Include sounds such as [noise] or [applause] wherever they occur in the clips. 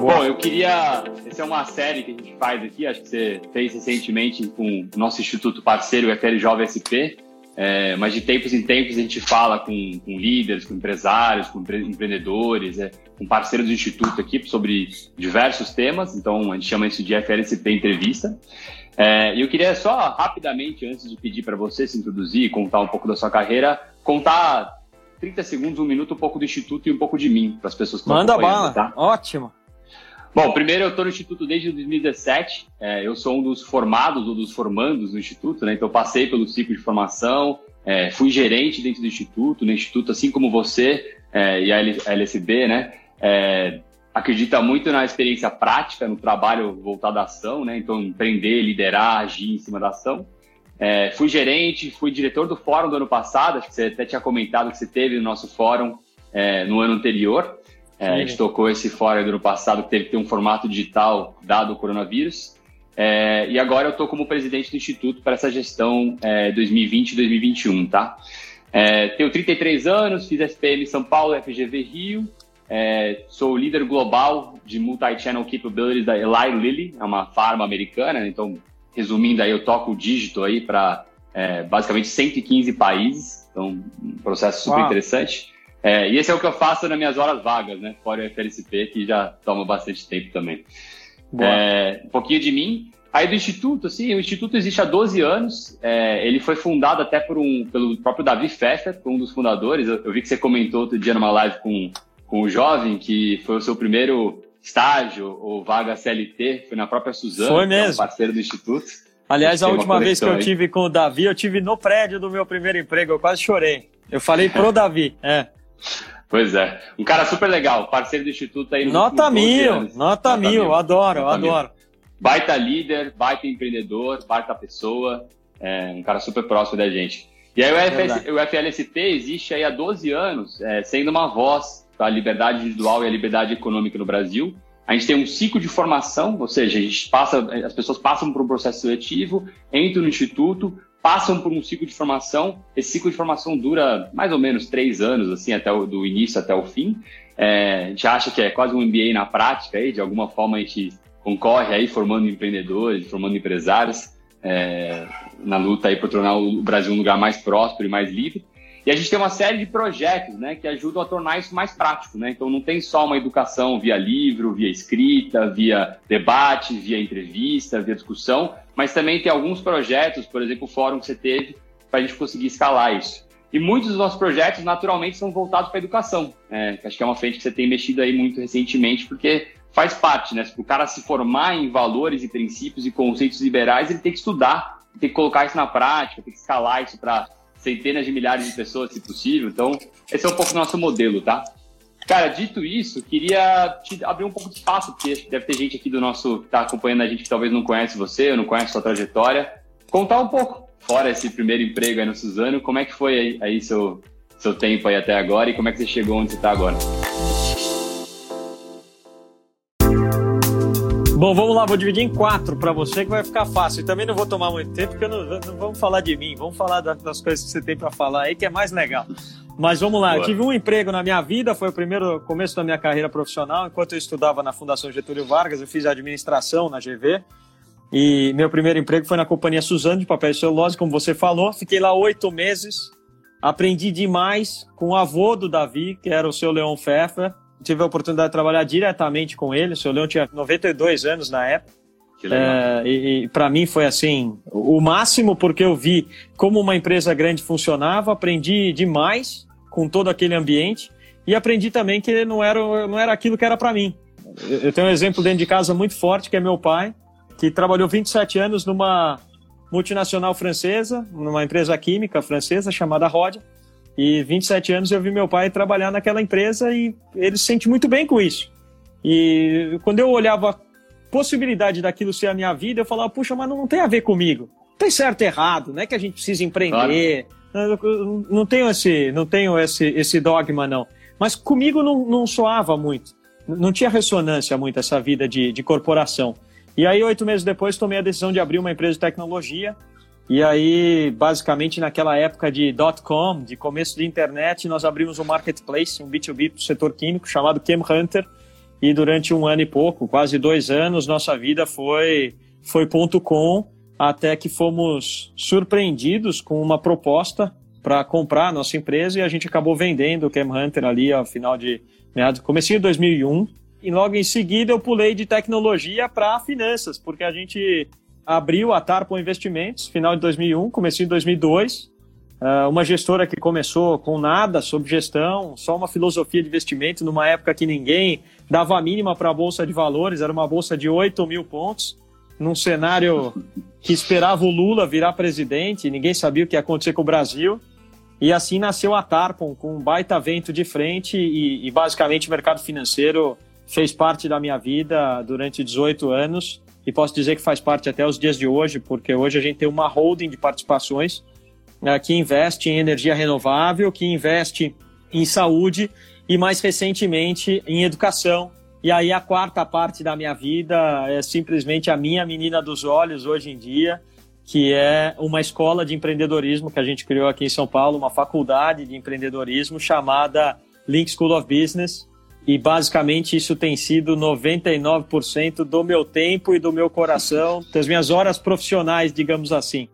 Bom, eu queria. Essa é uma série que a gente faz aqui, acho que você fez recentemente com o nosso instituto parceiro, o FL Jovem SP. É, mas de tempos em tempos a gente fala com, com líderes, com empresários, com empre empreendedores, é, com parceiros do Instituto aqui sobre diversos temas. Então a gente chama isso de FLSP Entrevista. É, e eu queria só rapidamente, antes de pedir para você se introduzir e contar um pouco da sua carreira, contar 30 segundos, um minuto, um pouco do Instituto e um pouco de mim, para as pessoas que Manda bala, tá? ótimo. Bom, primeiro eu estou no Instituto desde 2017. É, eu sou um dos formados ou dos formandos do Instituto, né? Então passei pelo ciclo de formação, é, fui gerente dentro do Instituto, no Instituto, assim como você é, e a LSB, né? É, acredita muito na experiência prática, no trabalho voltado à ação, né? Então empreender, liderar, agir em cima da ação. É, fui gerente, fui diretor do fórum do ano passado, acho que você até tinha comentado que você teve no nosso fórum é, no ano anterior. É, a gente tocou esse fora do ano passado, que teve que ter um formato digital dado o coronavírus. É, e agora eu estou como presidente do Instituto para essa gestão é, 2020-2021, tá? É, tenho 33 anos, fiz SPM São Paulo, FGV Rio, é, sou líder global de multi-channel capabilities da Eli Lilly, é uma farma americana, né? então, resumindo aí, eu toco o dígito aí para é, basicamente 115 países, então um processo super Uau. interessante. É, e esse é o que eu faço nas minhas horas vagas, né? Fora o FLCP, que já toma bastante tempo também. É, um pouquinho de mim. Aí do Instituto, assim, o Instituto existe há 12 anos. É, ele foi fundado até por um, pelo próprio Davi Pfeffer, um dos fundadores. Eu, eu, vi que você comentou outro dia numa live com, com o jovem, que foi o seu primeiro estágio ou vaga CLT, foi na própria Suzana, foi mesmo. É um parceiro do Instituto. Aliás, a última vez que eu tive com o Davi, eu tive no prédio do meu primeiro emprego, eu quase chorei. Eu falei pro [laughs] Davi, é. Pois é. Um cara super legal, parceiro do Instituto aí. Nota mil, nota, nota mil, mil, adoro, nota adoro. Mil. Baita líder, baita empreendedor, baita pessoa, é, um cara super próximo da gente. E aí o, FS, o FLST existe aí há 12 anos, é, sendo uma voz a liberdade individual e a liberdade econômica no Brasil. A gente tem um ciclo de formação, ou seja, a gente passa, as pessoas passam por um processo seletivo, entram no instituto, passam por um ciclo de formação. Esse ciclo de formação dura mais ou menos três anos, assim, até o, do início até o fim. É, a gente acha que é quase um MBA na prática, aí, de alguma forma a gente concorre aí formando empreendedores, formando empresários é, na luta aí para tornar o Brasil um lugar mais próspero e mais livre. E a gente tem uma série de projetos né, que ajudam a tornar isso mais prático. Né? Então, não tem só uma educação via livro, via escrita, via debate, via entrevista, via discussão, mas também tem alguns projetos, por exemplo, o fórum que você teve, para a gente conseguir escalar isso. E muitos dos nossos projetos, naturalmente, são voltados para a educação, né? acho que é uma frente que você tem mexido aí muito recentemente, porque faz parte, né? Se o cara se formar em valores e princípios e conceitos liberais, ele tem que estudar, tem que colocar isso na prática, tem que escalar isso para centenas de milhares de pessoas, se possível. Então, esse é um pouco o nosso modelo, tá? Cara, dito isso, queria te abrir um pouco de espaço, porque deve ter gente aqui do nosso que está acompanhando a gente que talvez não conhece você, ou não conhece sua trajetória. Contar um pouco, fora esse primeiro emprego aí no Suzano, como é que foi aí, aí seu, seu tempo aí até agora e como é que você chegou onde você está agora? Bom, vamos lá, vou dividir em quatro para você que vai ficar fácil. E também não vou tomar muito tempo, porque não, não vamos falar de mim, vamos falar das coisas que você tem para falar aí, que é mais legal. Mas vamos lá, Boa. eu tive um emprego na minha vida, foi o primeiro começo da minha carreira profissional. Enquanto eu estudava na Fundação Getúlio Vargas, eu fiz administração na GV. E meu primeiro emprego foi na companhia Suzano de Papel e Celulose, como você falou. Fiquei lá oito meses, aprendi demais com o avô do Davi, que era o seu Leon Pfeffer tive a oportunidade de trabalhar diretamente com ele. O seu Leão tinha 92 anos na época. É, e, e para mim foi assim o máximo porque eu vi como uma empresa grande funcionava, aprendi demais com todo aquele ambiente e aprendi também que não era não era aquilo que era para mim. Eu tenho um exemplo dentro de casa muito forte que é meu pai, que trabalhou 27 anos numa multinacional francesa, numa empresa química francesa chamada Rodia. E 27 anos eu vi meu pai trabalhar naquela empresa e ele se sente muito bem com isso. E quando eu olhava a possibilidade daquilo ser a minha vida, eu falava, puxa, mas não tem a ver comigo. Não tem certo e errado, não é que a gente precisa empreender. Claro. Não tenho esse, não tenho esse, esse dogma, não. Mas comigo não, não soava muito. Não tinha ressonância muito essa vida de, de corporação. E aí, oito meses depois, tomei a decisão de abrir uma empresa de tecnologia E aí, basicamente, naquela época de dot-com, de começo de internet, nós abrimos um marketplace, um B2B para o setor químico, chamado Chem Hunter. E durante um ano e pouco, quase dois anos, nossa vida foi, foi ponto com, até que fomos surpreendidos com uma proposta para comprar a nossa empresa e a gente acabou vendendo o Chem Hunter ali ao final de meados, comecinho de 2001. E logo em seguida eu pulei de tecnologia para finanças, porque a gente abriu a Tarpon Investimentos, final de 2001, comecei em 2002. Uh, uma gestora que começou com nada sobre gestão, só uma filosofia de investimento, numa época que ninguém dava a mínima para a Bolsa de Valores, era uma bolsa de 8 mil pontos, num cenário que esperava o Lula virar presidente, ninguém sabia o que ia acontecer com o Brasil. E assim nasceu a Tarpon, com um baita vento de frente e, e basicamente o mercado financeiro fez parte da minha vida durante 18 anos e posso dizer que faz parte até os dias de hoje, porque hoje a gente tem uma holding de participações né, que investe em energia renovável, que investe em saúde e mais recentemente em educação. E aí a quarta parte da minha vida é simplesmente a minha menina dos olhos hoje em dia, que é uma escola de empreendedorismo que a gente criou aqui em São Paulo, uma faculdade de empreendedorismo chamada Link School of Business, e basicamente isso tem sido 99% do meu tempo e do meu coração, das minhas horas profissionais, digamos assim.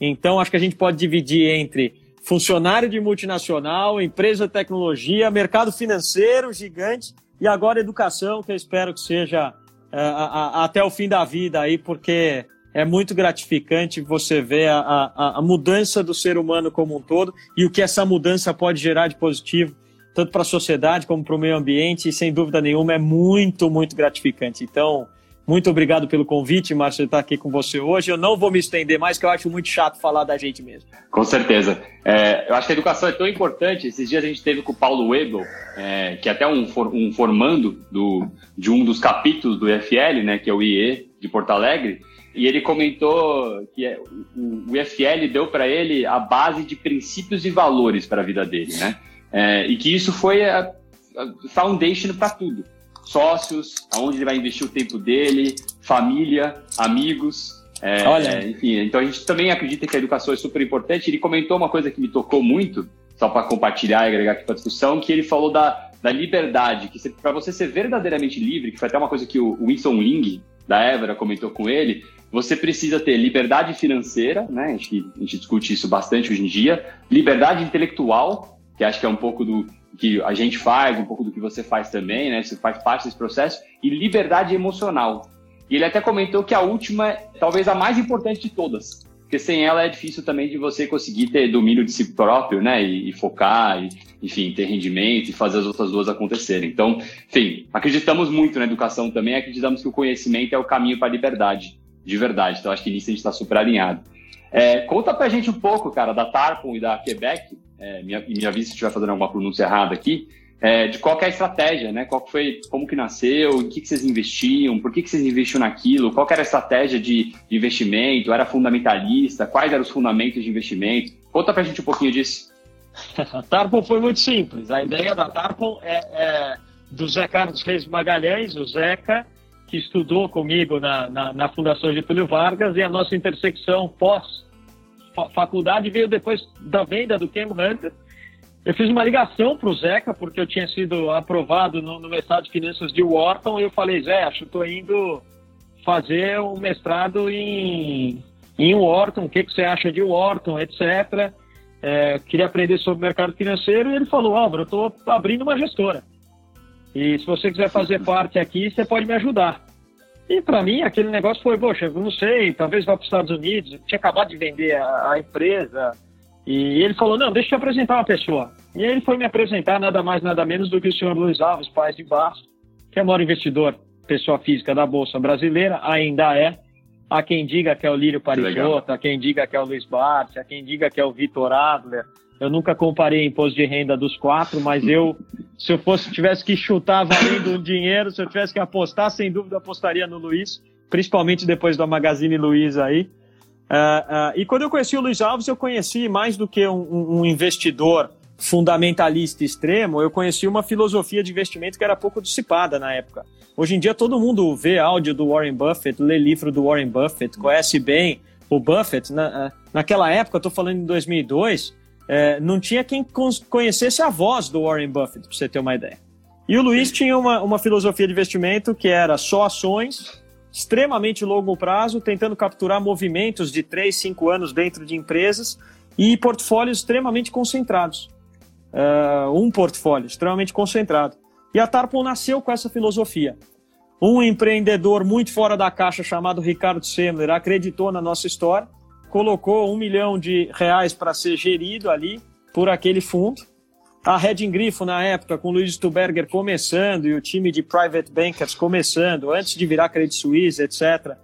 Então, acho que a gente pode dividir entre funcionário de multinacional, empresa de tecnologia, mercado financeiro gigante e agora educação, que eu espero que seja uh, a, a, até o fim da vida aí, porque é muito gratificante você ver a, a mudança do ser humano como um todo e o que essa mudança pode gerar de positivo tanto para a sociedade como para o meio ambiente, e sem dúvida nenhuma é muito, muito gratificante. Então, muito obrigado pelo convite, Márcio, estar aqui com você hoje. Eu não vou me estender mais, que eu acho muito chato falar da gente mesmo. Com certeza. É, eu acho que a educação é tão importante. Esses dias a gente teve com o Paulo Webel, é, que é até um, for, um formando do, de um dos capítulos do IFL, né, que é o IE de Porto Alegre, e ele comentou que é, o, o IFL deu para ele a base de princípios e valores para a vida dele, né? É, e que isso foi a, a foundation para tudo. Sócios, aonde ele vai investir o tempo dele, família, amigos. É, Olha. enfim, então a gente também acredita que a educação é super importante. Ele comentou uma coisa que me tocou muito, só para compartilhar e agregar aqui para a discussão, que ele falou da, da liberdade, que para você ser verdadeiramente livre, que foi até uma coisa que o Winston Ling, da Évora, comentou com ele, você precisa ter liberdade financeira, né? Acho que a gente discute isso bastante hoje em dia, liberdade intelectual que acho que é um pouco do que a gente faz, um pouco do que você faz também, né? Você faz parte desse processo, e liberdade emocional. E ele até comentou que a última é talvez a mais importante de todas, porque sem ela é difícil também de você conseguir ter domínio de si próprio, né? E, e focar, e, enfim, ter rendimento e fazer as outras duas acontecerem. Então, enfim, acreditamos muito na educação também, acreditamos que o conhecimento é o caminho para a liberdade, de verdade. Então, acho que nisso a gente está super alinhado. É, conta pra gente um pouco, cara, da Tarpon e da Quebec, é, minha, me avise se estiver fazendo alguma pronúncia errada aqui, é, de qual é a estratégia, né? Qual foi, como que nasceu, em que, que vocês investiam, por que, que vocês investiam naquilo, qual era a estratégia de, de investimento, era fundamentalista, quais eram os fundamentos de investimento? Conta pra gente um pouquinho disso. [laughs] a Tarpon foi muito simples. A ideia da Tarpon é, é do Zé Carlos Reis Magalhães, o Zeca, que estudou comigo na, na, na Fundação Getúlio Vargas, e a nossa intersecção pós faculdade veio depois da venda do Cam Hunter. Eu fiz uma ligação para o Zeca, porque eu tinha sido aprovado no, no mestrado de finanças de Wharton, e eu falei, Zé, acho que estou indo fazer um mestrado em, em Wharton, o que, que você acha de Wharton, etc. É, queria aprender sobre o mercado financeiro, e ele falou, Álvaro, eu estou abrindo uma gestora. E se você quiser fazer parte aqui, você pode me ajudar. E para mim, aquele negócio foi, poxa, eu não sei, talvez vá para os Estados Unidos. Eu tinha acabado de vender a, a, empresa. E ele falou: não, deixa eu te apresentar uma pessoa. E ele foi me apresentar nada mais, nada menos do que o senhor Luiz Alves, Paz de Barros, que é o maior investidor, pessoa física da Bolsa Brasileira, ainda é. Há quem diga que é o Lírio Parisotto, há quem diga que é o Luiz Barsi, há quem diga que é o Vitor Adler, eu nunca comparei imposto de renda dos quatro, mas eu, se eu fosse, tivesse que chutar valendo o dinheiro, se eu tivesse que apostar, sem dúvida apostaria no Luiz, principalmente depois da Magazine Luiza aí. Uh, uh, e quando eu conheci o Luiz Alves, eu conheci mais do que um, um, investidor fundamentalista extremo, eu conheci uma filosofia de investimento que era pouco dissipada na época. Hoje em dia todo mundo vê áudio do Warren Buffett, lê livro do Warren Buffett, conhece bem o Buffett, né? naquela época, estou falando em 2002, é, não tinha quem conhecesse a voz do Warren Buffett, para você ter uma ideia. E o Luiz tinha uma, uma filosofia de investimento que era só ações, extremamente longo prazo, tentando capturar movimentos de 3, 5 anos dentro de empresas e portfólios extremamente concentrados. Uh, um portfólio extremamente concentrado. E a Tarpon nasceu com essa filosofia. Um empreendedor muito fora da caixa chamado Ricardo Semler acreditou na nossa história, colocou um milhão de reais para ser gerido ali por aquele fundo. A Redding Grifo, na época, com o Luiz Stuberger começando e o time de private bankers começando, antes de virar Credit Suisse, etc.,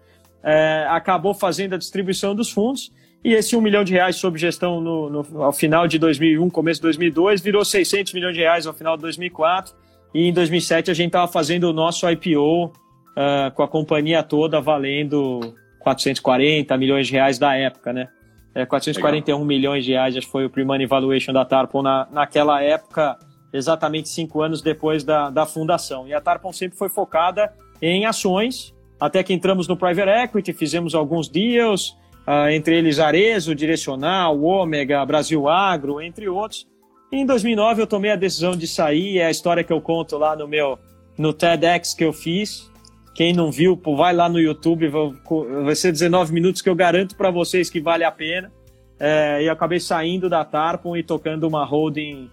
é, acabou fazendo a distribuição dos fundos. E esse um milhão de reais sob gestão no, no, ao final de 2001, começo de 2002, virou 600 milhões de reais ao final de 2004 e em 2007 a gente estava fazendo o nosso IPO uh, ah, com a companhia toda valendo 440 milhões de reais da época, né? É, 441 Legal. milhões de reais foi o pre-money valuation da Tarpon na, naquela época, exatamente cinco anos depois da, da fundação. E a Tarpon sempre foi focada em ações, até que entramos no private equity, fizemos alguns deals, uh, entre eles Arezo, Direcional, Ômega, Brasil Agro, entre outros. Em 2009 eu tomei a decisão de sair, é a história que eu conto lá no meu no TEDx que eu fiz. Quem não viu, pô, vai lá no YouTube, vai ser 19 minutos que eu garanto para vocês que vale a pena. É, e acabei saindo da Tarpon e tocando uma holding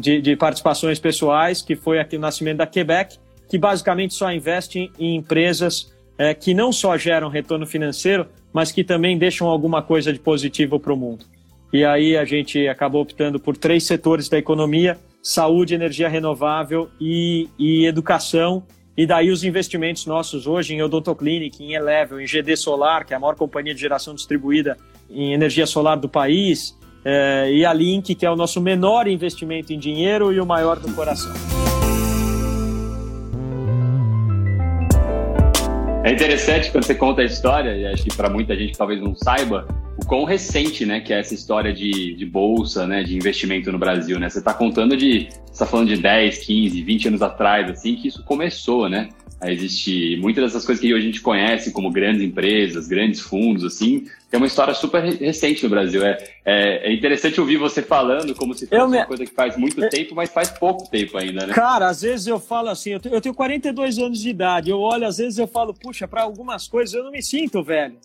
de, de, participações pessoais, que foi aqui o nascimento da Quebec, que basicamente só investe em, em empresas é, que não só geram retorno financeiro, mas que também deixam alguma coisa de positivo para o mundo. E aí a gente acabou optando por três setores da economia: saúde, energia renovável e, e educação. E daí os investimentos nossos hoje em Odontoclinic, em Elevel, em GD Solar, que é a maior companhia de geração distribuída em energia solar do país, é, e a Link, que é o nosso menor investimento em dinheiro e o maior do coração. É interessante quando você conta a história, e acho que para muita gente talvez não saiba, quão recente, né, que é essa história de, de bolsa, né, de investimento no Brasil, né? Você está contando de, você está falando de 10, 15, 20 anos atrás, assim, que isso começou, né? A existir muitas dessas coisas que hoje a gente conhece como grandes empresas, grandes fundos, assim, é uma história super recente no Brasil. É, é, é interessante ouvir você falando como se fosse me... uma coisa que faz muito eu... tempo, mas faz pouco tempo ainda, né? Cara, às vezes eu falo assim, eu tenho, eu tenho 42 anos de idade, eu olho, às vezes eu falo, puxa, para algumas coisas eu não me sinto velho.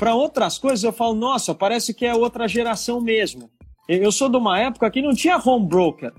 Para outras coisas eu falo, nossa, parece que é outra geração mesmo. Eu sou de uma época que não tinha home broker.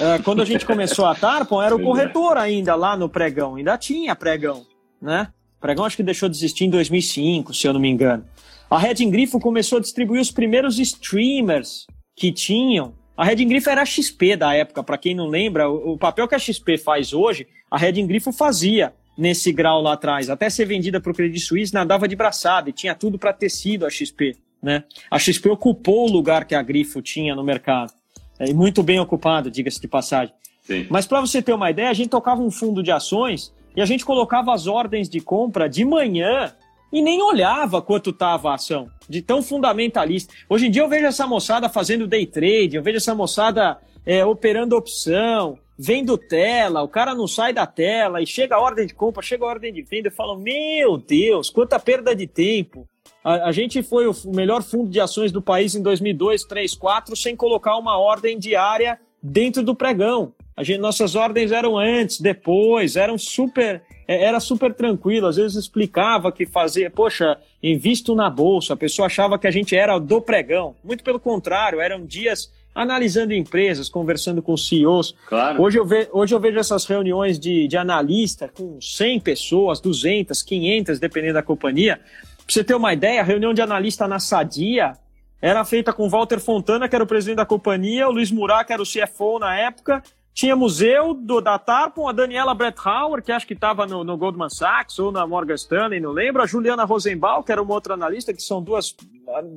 É, quando a gente [laughs] começou a Tarpon, era o corretor ainda lá no pregão, ainda tinha pregão, né? Pregão acho que deixou de existir em 2005, se eu não me engano. A Red Grifo começou a distribuir os primeiros streamers que tinham. A Red Grifo era a XP da época, para quem não lembra, o papel que a XP faz hoje, a Red Grifo fazia nesse grau lá atrás. Até ser vendida para o Credit Suisse, nadava de braçada e tinha tudo para ter sido a XP. Né? A XP ocupou o lugar que a Grifo tinha no mercado. É, e muito bem ocupado, diga-se de passagem. Sim. Mas para você ter uma ideia, a gente tocava um fundo de ações e a gente colocava as ordens de compra de manhã e nem olhava quanto estava a ação, de tão fundamentalista. Hoje em dia eu vejo essa moçada fazendo day trade, eu vejo essa moçada é, operando opção, vendo tela, o cara não sai da tela e chega a ordem de compra, chega a ordem de venda, eu falo, meu Deus, quanta perda de tempo. A, a gente foi o melhor fundo de ações do país em 2002, 3, 4, sem colocar uma ordem diária dentro do pregão. A gente, nossas ordens eram antes, depois, eram super, é, era super tranquilo. Às vezes explicava que fazia, poxa, invisto na bolsa. A pessoa achava que a gente era do pregão. Muito pelo contrário, eram dias analisando empresas, conversando com CEOs. Claro. Hoje, eu ve, hoje eu vejo essas reuniões de, de analista com 100 pessoas, 200, 500, dependendo da companhia. Para você ter uma ideia, a reunião de analista na Sadia era feita com Walter Fontana, que era o presidente da companhia, o Luiz Murat, que era o CFO na época, tinha museu do, da Tarpon, a Daniela Bretthauer, que acho que estava no, no, Goldman Sachs ou na Morgan Stanley, não lembro, a Juliana Rosenbaum, que era uma outra analista, que são duas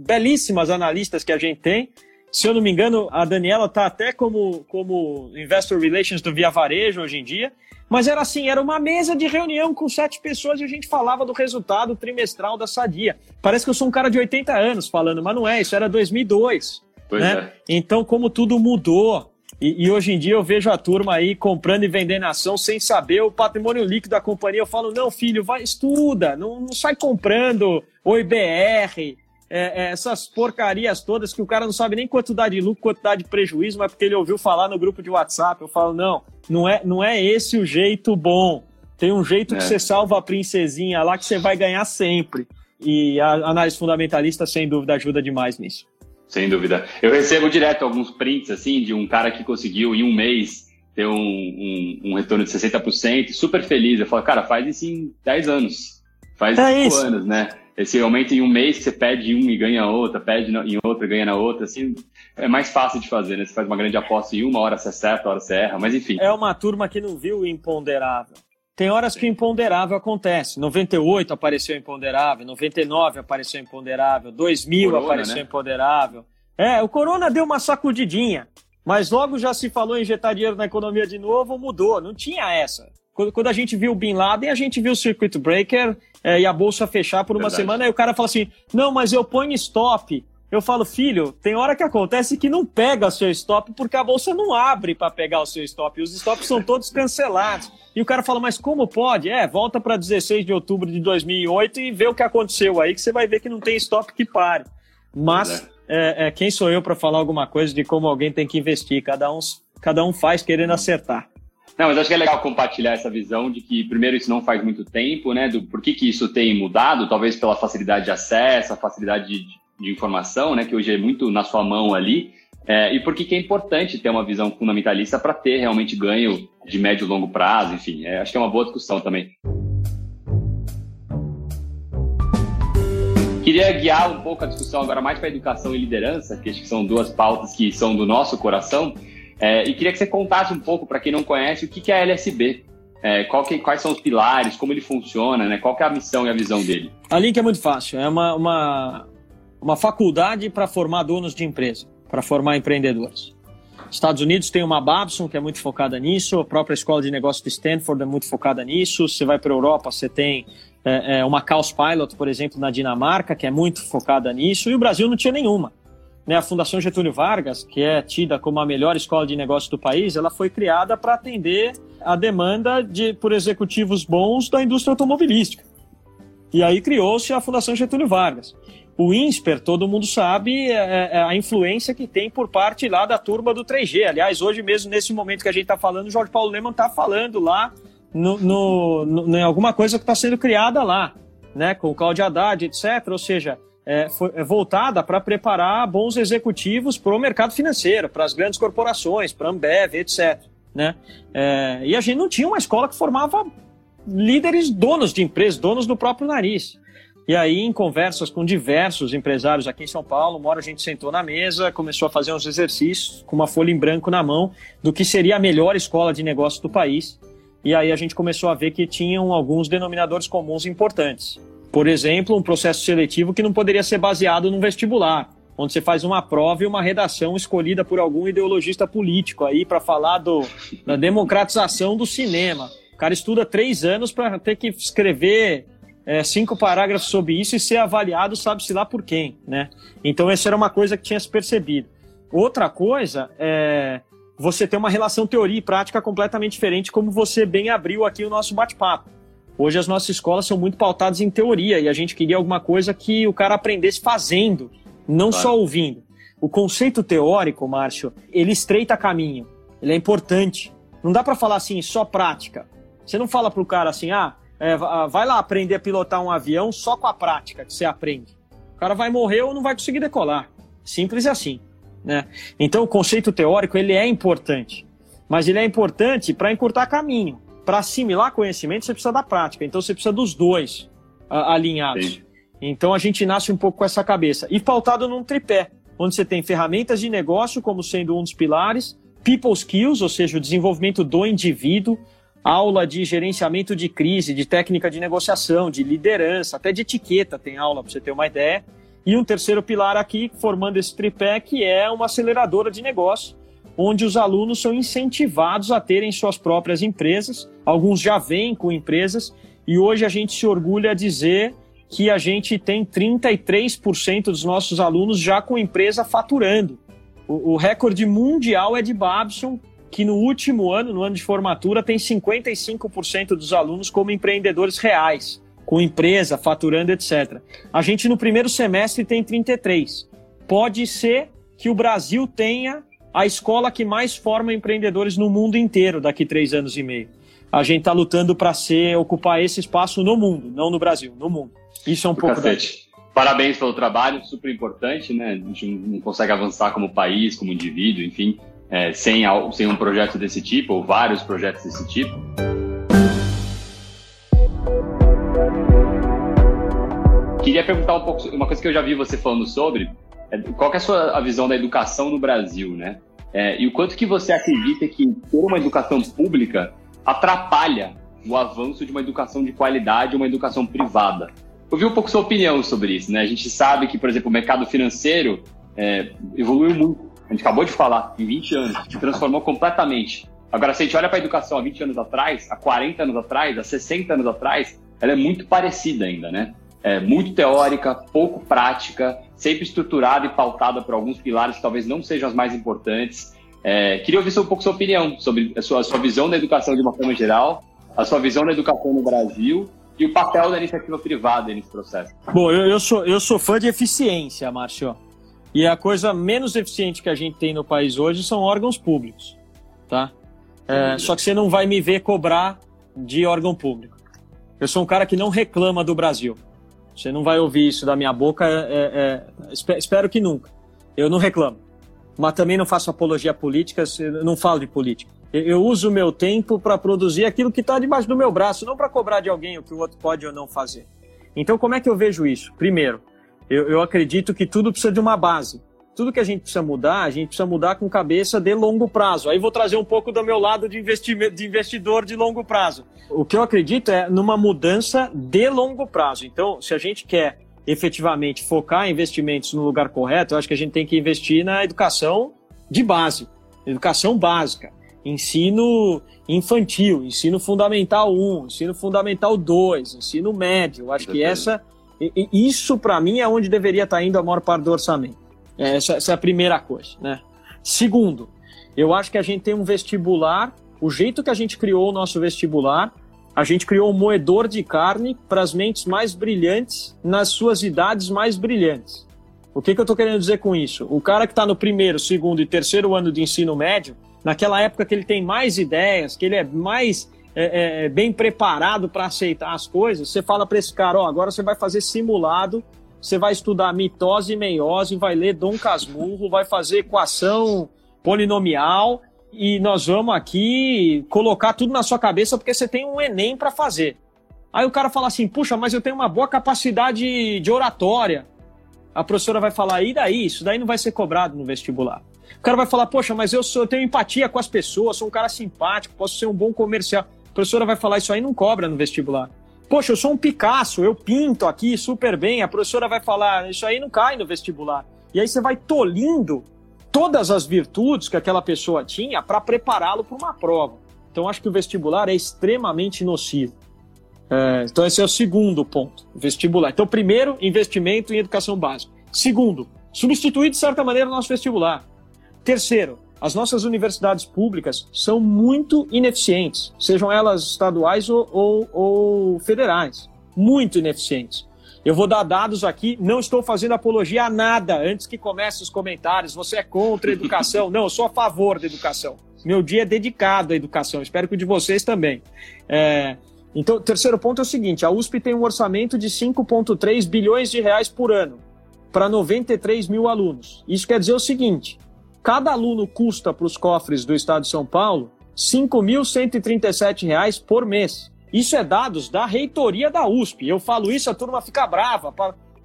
belíssimas analistas que a gente tem. Se eu não me engano, a Daniela está até como, como Investor Relations do Via Varejo hoje em dia. Mas era assim, era uma mesa de reunião com sete pessoas e a gente falava do resultado trimestral da Sadia. Parece que eu sou um cara de 80 anos falando, mas não é, isso era 2002. Pois né? é. Então, como tudo mudou, e, e, hoje em dia eu vejo a turma aí comprando e vendendo ação sem saber o patrimônio líquido da companhia. Eu falo, não, filho, vai, estuda, não, não sai comprando o IBR, é, é, essas porcarias todas que o cara não sabe nem quanto dá de lucro, quanto dá de prejuízo, mas porque ele ouviu falar no grupo de WhatsApp. Eu falo, não, não é, não é esse o jeito bom. Tem um jeito é. que você salva a princesinha lá que você vai ganhar sempre. E a análise fundamentalista, sem dúvida, ajuda demais nisso. Sem dúvida. Eu recebo direto alguns prints, assim, de um cara que conseguiu em um mês ter um, um, um retorno de 60%, super feliz. Eu falo, cara, faz isso em 10 anos. Faz é 5 anos, né? Esse aumento em um mês você pede um e ganha outra, pede em outra e ganha na outra, assim, é mais fácil de fazer, né? Você faz uma grande aposta em uma hora você acerta, hora você erra, mas enfim. É uma turma que não viu o imponderável. Tem horas que o imponderável acontece. 98 apareceu imponderável, 99 apareceu imponderável, 2000 corona, apareceu né? imponderável. É, o Corona deu uma sacudidinha, mas logo já se falou em injetar dinheiro na economia de novo, mudou. Não tinha essa. Quando, quando a gente viu o Bin Laden, a gente viu o Circuit Breaker é, e a bolsa fechar por uma Verdade. semana, aí o cara fala assim: não, mas eu ponho stop. Eu falo, filho, tem hora que acontece que não pega seu stop porque a bolsa não abre para pegar o seu stop. E os stops são todos cancelados. E o cara fala, mas como pode? É, volta para 16 de outubro de 2008 e vê o que aconteceu aí, que você vai ver que não tem stop que pare. Mas é, é, quem sou eu para falar alguma coisa de como alguém tem que investir? Cada um, cada um faz querendo acertar. Não, mas acho que é legal compartilhar essa visão de que, primeiro, isso não faz muito tempo, né? Do por que, que isso tem mudado, talvez pela facilidade de acesso, a facilidade de, de informação, né, que hoje é muito na sua mão ali, é, e por que, que é importante ter uma visão fundamentalista para ter realmente ganho de médio e longo prazo, enfim, é, acho que é uma boa discussão também. Queria guiar um pouco a discussão agora mais para educação e liderança, que acho que são duas pautas que são do nosso coração, é, e queria que você contasse um pouco, para quem não conhece, o que, é a LSB, é, que, quais são os pilares, como ele funciona, né? qual é a missão e a visão dele? A Link é muito fácil, é uma, uma, uma faculdade para formar donos de empresa, para formar empreendedores. Estados Unidos tem uma Babson que é muito focada nisso, a própria escola de negócios de Stanford é muito focada nisso. Você vai para a Europa, você tem é, é, uma Caos Pilot, por exemplo, na Dinamarca, que é muito focada nisso, e o Brasil não tinha nenhuma. Né, a Fundação Getúlio Vargas, que é tida como a melhor escola de negócios do país, ela foi criada para atender a demanda de, por executivos bons da indústria automobilística. E aí criou-se a Fundação Getúlio Vargas. O INSPER, todo mundo sabe é, é, é, a influência que tem por parte lá da turma do 3G. Aliás, hoje mesmo, nesse momento que a gente está falando, o Jorge Paulo Leman está falando lá no, no, no, em alguma coisa que está sendo criada lá, né, com o Claudio Haddad, etc. Ou seja, é, foi, é voltada para preparar bons executivos para o mercado financeiro, para as grandes corporações, para a Ambev, etc. Né? É, e a gente não tinha uma escola que formava líderes donos de empresas, donos do próprio nariz. E aí, em conversas com diversos empresários aqui em São Paulo, uma hora a gente sentou na mesa, começou a fazer uns exercícios com uma folha em branco na mão do que seria a melhor escola de negócio do país. E aí a gente começou a ver que tinham alguns denominadores comuns importantes. Por exemplo, um processo seletivo que não poderia ser baseado num vestibular, onde você faz uma prova e uma redação escolhida por algum ideologista político aí para falar do, da democratização do cinema. O cara estuda três anos para ter que escrever é, cinco parágrafos sobre isso e ser avaliado, sabe-se lá por quem, né? Então, essa era uma coisa que tinha se percebido. Outra coisa é você ter uma relação teoria e prática completamente diferente, como você bem abriu aqui o nosso bate-papo. Hoje as nossas escolas são muito pautadas em teoria e a gente queria alguma coisa que o cara aprendesse fazendo, não claro. só ouvindo. O conceito teórico, Márcio, ele estreita caminho, ele é importante. Não dá para falar assim, só prática. Você não fala pro cara assim, ah, é, ah, vai lá aprender a pilotar um avião só com a prática que você aprende. O cara vai morrer ou não vai conseguir decolar. Simples assim. Né? Então o conceito teórico ele é importante, mas ele é importante para encurtar caminho. Para assimilar conhecimento você precisa da prática. Então você precisa dos dois alinhados. Sim. Então a gente nasce um pouco com essa cabeça e pautado num tripé, onde você tem ferramentas de negócio como sendo um dos pilares, people skills, ou seja, o desenvolvimento do indivíduo, aula de gerenciamento de crise, de técnica de negociação, de liderança, até de etiqueta tem aula, para você ter uma ideia. E um terceiro pilar aqui, formando esse tripé, que é uma aceleradora de negócio, onde os alunos são incentivados a terem suas próprias empresas. Alguns já vêm com empresas, e hoje a gente se orgulha a dizer que a gente tem 33% dos nossos alunos já com empresa faturando. O, o recorde mundial é de Babson, que no último ano, no ano de formatura, tem 55% dos alunos como empreendedores reais, com empresa, faturando, etc. A gente no primeiro semestre tem 33. Pode ser que o Brasil tenha a escola que mais forma empreendedores no mundo inteiro daqui três anos e meio. A gente está lutando para ser ocupar esse espaço no mundo, não no Brasil, no mundo. Isso é um pouco. Cacete. Da... Parabéns pelo trabalho, super importante, né? A gente não consegue avançar como país, como indivíduo, enfim, é, sem, sem um projeto desse tipo, ou vários projetos desse tipo. Queria perguntar um pouco, uma coisa que eu já vi você falando sobre, qual é a sua visão da educação no Brasil, né? É, e o quanto que você acredita que ter uma educação pública atrapalha o avanço de uma educação de qualidade, uma educação privada? Eu vi um pouco sua opinião sobre isso, né? A gente sabe que, por exemplo, o mercado financeiro é, evoluiu muito. A gente acabou de falar, em 20 anos, se transformou completamente. Agora, se a gente olha para a educação há 20 anos atrás, há 40 anos atrás, há 60 anos atrás, ela é muito parecida ainda, né? É muito teórica, pouco prática, sempre estruturada e pautada por alguns pilares que talvez não sejam as mais importantes. É, queria ouvir um pouco sua opinião sobre a sua, a sua visão da educação de uma forma geral, a sua visão da educação no Brasil e o papel da iniciativa privada nesse processo. Bom, eu, eu, sou, eu sou fã de eficiência, Márcio. E a coisa menos eficiente que a gente tem no país hoje são órgãos públicos, tá? É, só que você não vai me ver cobrar de órgão público. Eu sou um cara que não reclama do Brasil. Você não vai ouvir isso da minha boca, é, é, espero que nunca. Eu não reclamo. Mas também não faço apologia política, não falo de política. Eu uso o meu tempo para produzir aquilo que está debaixo do meu braço, não para cobrar de alguém o que o outro pode ou não fazer. Então, como é que eu vejo isso? Primeiro, eu, eu acredito que tudo precisa de uma base. Tudo que a gente precisa mudar, a gente precisa mudar com cabeça de longo prazo. Aí vou trazer um pouco do meu lado de, de investidor de longo prazo. O que eu acredito é numa mudança de longo prazo. Então, se a gente quer efetivamente focar investimentos no lugar correto, eu acho que a gente tem que investir na educação de base, educação básica ensino infantil, ensino fundamental 1, ensino fundamental 2, ensino médio. Eu acho que essa, isso para mim é onde deveria estar tá indo a maior parte do orçamento. Essa, essa é a primeira coisa, né? Segundo, eu acho que a gente tem um vestibular, o jeito que a gente criou o nosso vestibular, a gente criou um moedor de carne para as mentes mais brilhantes nas suas idades mais brilhantes. O que, que eu estou querendo dizer com isso? O cara que está no primeiro, segundo e terceiro ano de ensino médio, naquela época que ele tem mais ideias, que ele é mais é, é, bem preparado para aceitar as coisas, você fala para esse cara, ó, agora você vai fazer simulado, você vai estudar mitose e meiose, vai ler Dom Casmurro, vai fazer equação polinomial e nós vamos aqui colocar tudo na sua cabeça porque você tem um Enem para fazer. Aí o cara fala assim, puxa, mas eu tenho uma boa capacidade de oratória. A professora vai falar, e daí? Isso daí não vai ser cobrado no vestibular. O cara vai falar, poxa, mas eu, sou, eu tenho empatia com as pessoas, sou um cara simpático, posso ser um bom comercial. A professora vai falar, isso aí não cobra no vestibular. Poxa, eu sou um Picasso, eu pinto aqui super bem. A professora vai falar, isso aí não cai no vestibular. E aí você vai tolindo todas as virtudes que aquela pessoa tinha para prepará-lo para uma prova. Então, acho que o vestibular é extremamente nocivo. É, então, esse é o segundo ponto, vestibular. Então, primeiro, investimento em educação básica. Segundo, substituir, de certa maneira, o nosso vestibular. Terceiro, as nossas universidades públicas são muito ineficientes, sejam elas estaduais ou, ou, ou, federais. Muito ineficientes. Eu vou dar dados aqui, não estou fazendo apologia a nada antes que comece os comentários. Você é contra a educação? Não, eu sou a favor da educação. Meu dia é dedicado à educação, espero que o de vocês também. É, então, terceiro ponto é o seguinte: a USP tem um orçamento de 5,3 bilhões de reais por ano para 93 mil alunos. Isso quer dizer o seguinte: Cada aluno custa para os cofres do Estado de São Paulo R$ 5.137 por mês. Isso é dados da reitoria da USP. Eu falo isso, a turma fica brava.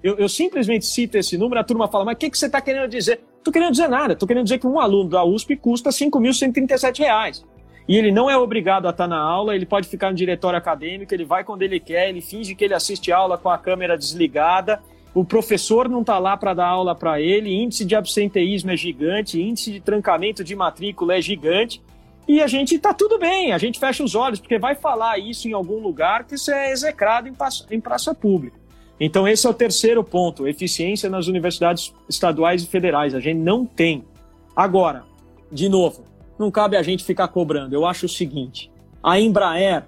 Eu, eu simplesmente cito esse número, a turma fala, mas o que, que você está querendo dizer? Estou querendo dizer nada, estou querendo dizer que um aluno da USP custa R$ 5.137. E ele não é obrigado a estar na aula, ele pode ficar no diretório acadêmico, ele vai quando ele quer, ele finge que ele assiste aula com a câmera desligada, o professor não está lá para dar aula para ele, índice de absenteísmo é gigante, índice de trancamento de matrícula é gigante, e a gente está tudo bem, a gente fecha os olhos, porque vai falar isso em algum lugar que isso é execrado em praça, em praça pública. Então, esse é o terceiro ponto: eficiência nas universidades estaduais e federais. A gente não tem. Agora, de novo, não cabe a gente ficar cobrando. Eu acho o seguinte: a Embraer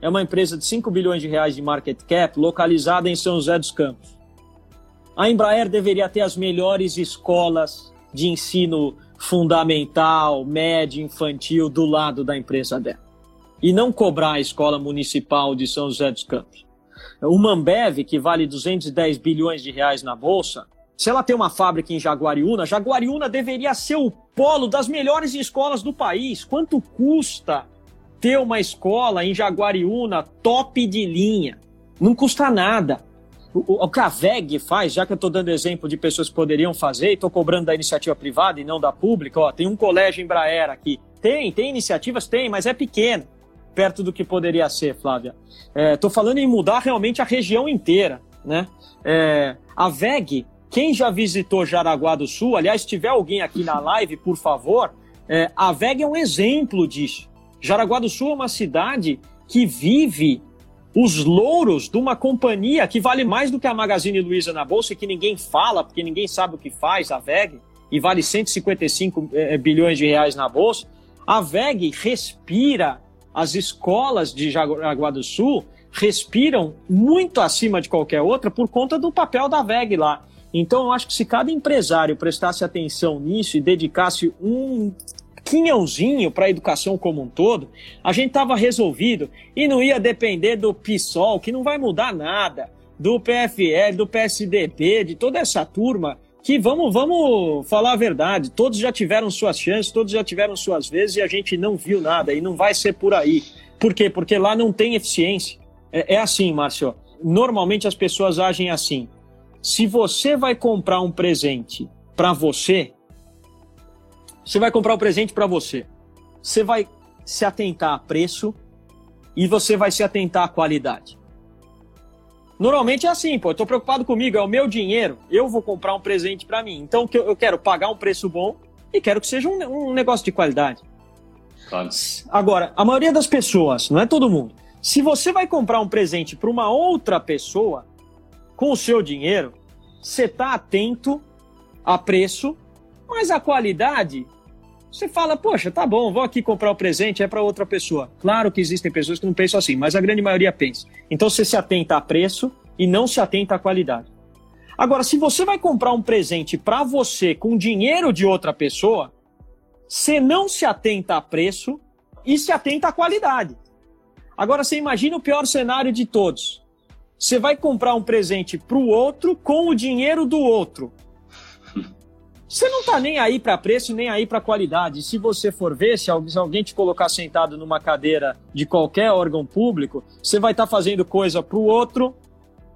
é uma empresa de 5 bilhões de reais de market cap, localizada em São José dos Campos. A Embraer deveria ter as melhores escolas de ensino fundamental, médio, infantil do lado da empresa dela. E não cobrar a escola municipal de São José dos Campos. O Mambev, que vale 210 bilhões de reais na bolsa, se ela tem uma fábrica em Jaguariúna, Jaguariúna deveria ser o polo das melhores escolas do país. Quanto custa ter uma escola em Jaguariúna top de linha. Não custa nada. O, o que a VEG faz, já que eu estou dando exemplo de pessoas que poderiam fazer, e estou cobrando da iniciativa privada e não da pública, ó, tem um colégio em Braera aqui. Tem, tem iniciativas? Tem, mas é pequeno, perto do que poderia ser, Flávia. Estou é, falando em mudar realmente a região inteira. Né? É, a VEG, quem já visitou Jaraguá do Sul, aliás, se tiver alguém aqui na live, por favor, é, a VEG é um exemplo disso. Jaraguá do Sul é uma cidade que vive os louros de uma companhia que vale mais do que a Magazine Luiza na bolsa que ninguém fala, porque ninguém sabe o que faz, a VEG, e vale 155 eh, bilhões de reais na bolsa. A VEG respira, as escolas de Jaraguá do Sul respiram muito acima de qualquer outra por conta do papel da VEG lá. Então, eu acho que se cada empresário prestasse atenção nisso e dedicasse um quinhãozinho para a educação como um todo, a gente estava resolvido e não ia depender do PSOL, que não vai mudar nada, do PFL, do PSDB, de toda essa turma que vamos, vamos falar a verdade, todos já tiveram suas chances, todos já tiveram suas vezes e a gente não viu nada e não vai ser por aí. Por quê? Porque lá não tem eficiência. É, é assim, Márcio. Normalmente as pessoas agem assim. Se você vai comprar um presente para você, você vai comprar o um presente para você. Você vai se atentar a preço e você vai se atentar à qualidade. Normalmente é assim, pô, eu tô preocupado comigo, é o meu dinheiro, eu vou comprar um presente para mim. Então eu quero pagar um preço bom e quero que seja um, um negócio de qualidade. Claro. Agora, a maioria das pessoas, não é todo mundo, se você vai comprar um presente para uma outra pessoa com o seu dinheiro, você tá atento a preço, mas a qualidade você fala, poxa, tá bom, vou aqui comprar o presente, é para outra pessoa. Claro que existem pessoas que não pensam assim, mas a grande maioria pensa. Então você se atenta a preço e não se atenta à qualidade. Agora, se você vai comprar um presente para você com dinheiro de outra pessoa, você não se atenta a preço e se atenta à qualidade. Agora, você imagina o pior cenário de todos. Você vai comprar um presente para o outro com o dinheiro do outro. Você não tá nem aí para preço, nem aí para qualidade. Se você for ver, se alguém te colocar sentado numa cadeira de qualquer órgão público, você vai estar tá fazendo coisa para o outro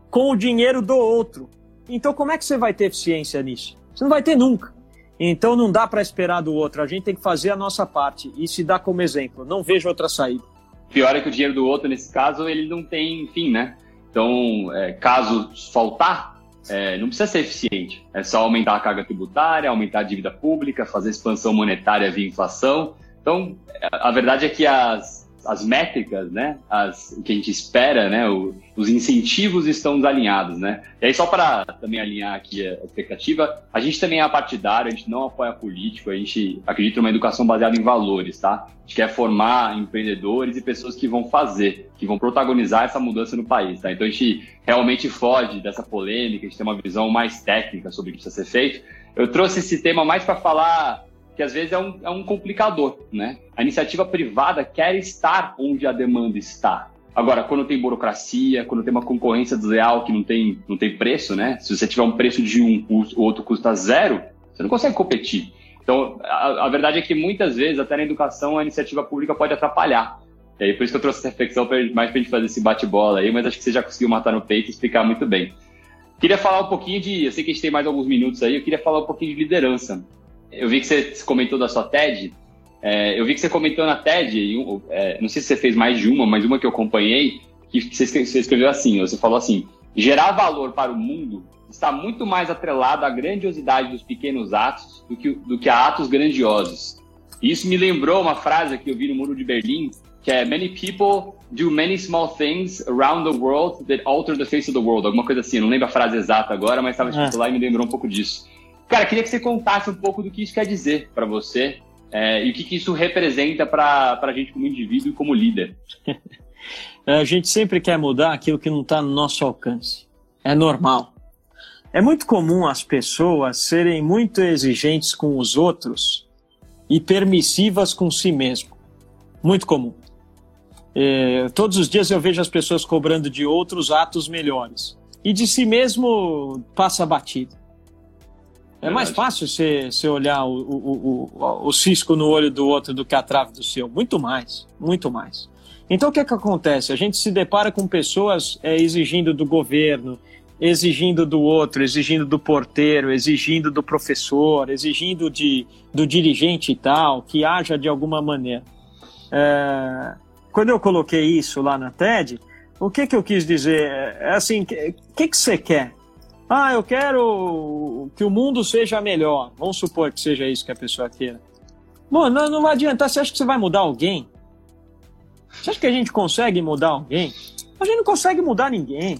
com o dinheiro do outro. Então, como é que você vai ter eficiência nisso? Você não vai ter nunca. Então, não dá para esperar do outro. A gente tem que fazer a nossa parte e se dar como exemplo. Não vejo outra saída. Pior é que o dinheiro do outro, nesse caso, ele não tem fim, né? Então, é, caso faltar, é, não precisa ser eficiente. É só aumentar a carga tributária, aumentar a dívida pública, fazer expansão monetária via inflação. Então, a verdade é que as, as métricas, né, as, o que a gente espera, né, o, os incentivos estão desalinhados, né. E aí, só para também alinhar aqui a expectativa, a gente também é partidário, a gente não apoia político, a gente acredita numa educação baseada em valores, tá? A gente quer formar empreendedores e pessoas que vão fazer, que vão protagonizar essa mudança no país, tá? Então, a gente realmente foge dessa polêmica, a gente tem uma visão mais técnica sobre o que precisa ser feito. Eu trouxe esse tema mais para falar que às vezes é um, é um complicador, né? A iniciativa privada quer estar onde a demanda está. Agora, quando tem burocracia, quando tem uma concorrência desleal que não tem, não tem preço, né? Se você tiver um preço de um, o outro custa zero, você não consegue competir. Então, a, a verdade é que muitas vezes, até na educação, a iniciativa pública pode atrapalhar. E aí, por isso que eu trouxe essa reflexão pra, mais para a gente fazer esse bate-bola aí, mas acho que você já conseguiu matar no peito e explicar muito bem. Queria falar um pouquinho de. Eu sei que a gente tem mais alguns minutos aí, eu queria falar um pouquinho de liderança eu vi que você comentou da sua TED. É, eu vi que você comentou na TED, é, não sei se você fez mais de uma, mas uma que eu acompanhei, que você escreveu assim, você falou assim, gerar valor para o mundo está muito mais atrelado à grandiosidade dos pequenos atos do que, do que a atos grandiosos. E isso me lembrou uma frase que eu vi no Muro de Berlim, que é Many people do many small things around the world that alter the face of the world. Alguma coisa assim, não lembro a frase exata agora, mas estava escrito é. lá e me lembrou um pouco disso. Cara, queria que você contasse um pouco do que isso quer dizer para você é, e o que, que isso representa para a gente como indivíduo e como líder. [laughs] A gente sempre quer mudar aquilo que não está no nosso alcance. É normal. É muito comum as pessoas serem muito exigentes com os outros e permissivas com si mesmo. Muito comum. É, todos os dias eu vejo as pessoas cobrando de outros atos melhores. E de si mesmo passa batido. É mais fácil você, você olhar o, o, o, o cisco no olho do outro do que a trave do seu. Muito mais, muito mais. Então o que, é que acontece? A gente se depara com pessoas é, exigindo do governo, exigindo do outro, exigindo do porteiro, exigindo do professor, exigindo de, do dirigente e tal, que haja de alguma maneira. É, quando eu coloquei isso lá na TED, o que, que eu quis dizer? É assim, o que, que, que você quer? Ah, eu quero que o mundo seja melhor. Vamos supor que seja isso que a pessoa queira. Bom, não, não vai adiantar. Você acha que você vai mudar alguém? Você acha que a gente consegue mudar alguém? A gente não consegue mudar ninguém.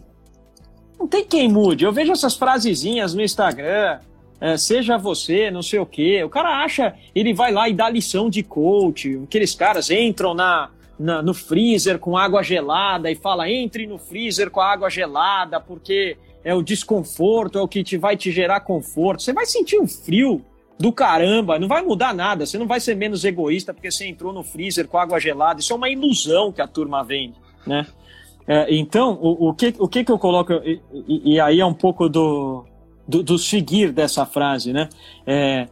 Não tem quem mude. Eu vejo essas frasezinhas no Instagram. É, seja você, não sei o quê. O cara acha, ele vai lá e dá lição de coach. Aqueles caras entram na, na, no freezer com água gelada e fala entre no freezer com água gelada porque é o desconforto, é o que te vai te gerar conforto. Você vai sentir um frio do caramba, não vai mudar nada, você não vai ser menos egoísta porque você entrou no freezer com água gelada. Isso é uma ilusão que a turma vende, né? É, então, o, o, que, o que que eu coloco, e, e, e aí é um pouco do, do, do, seguir dessa frase, né? É,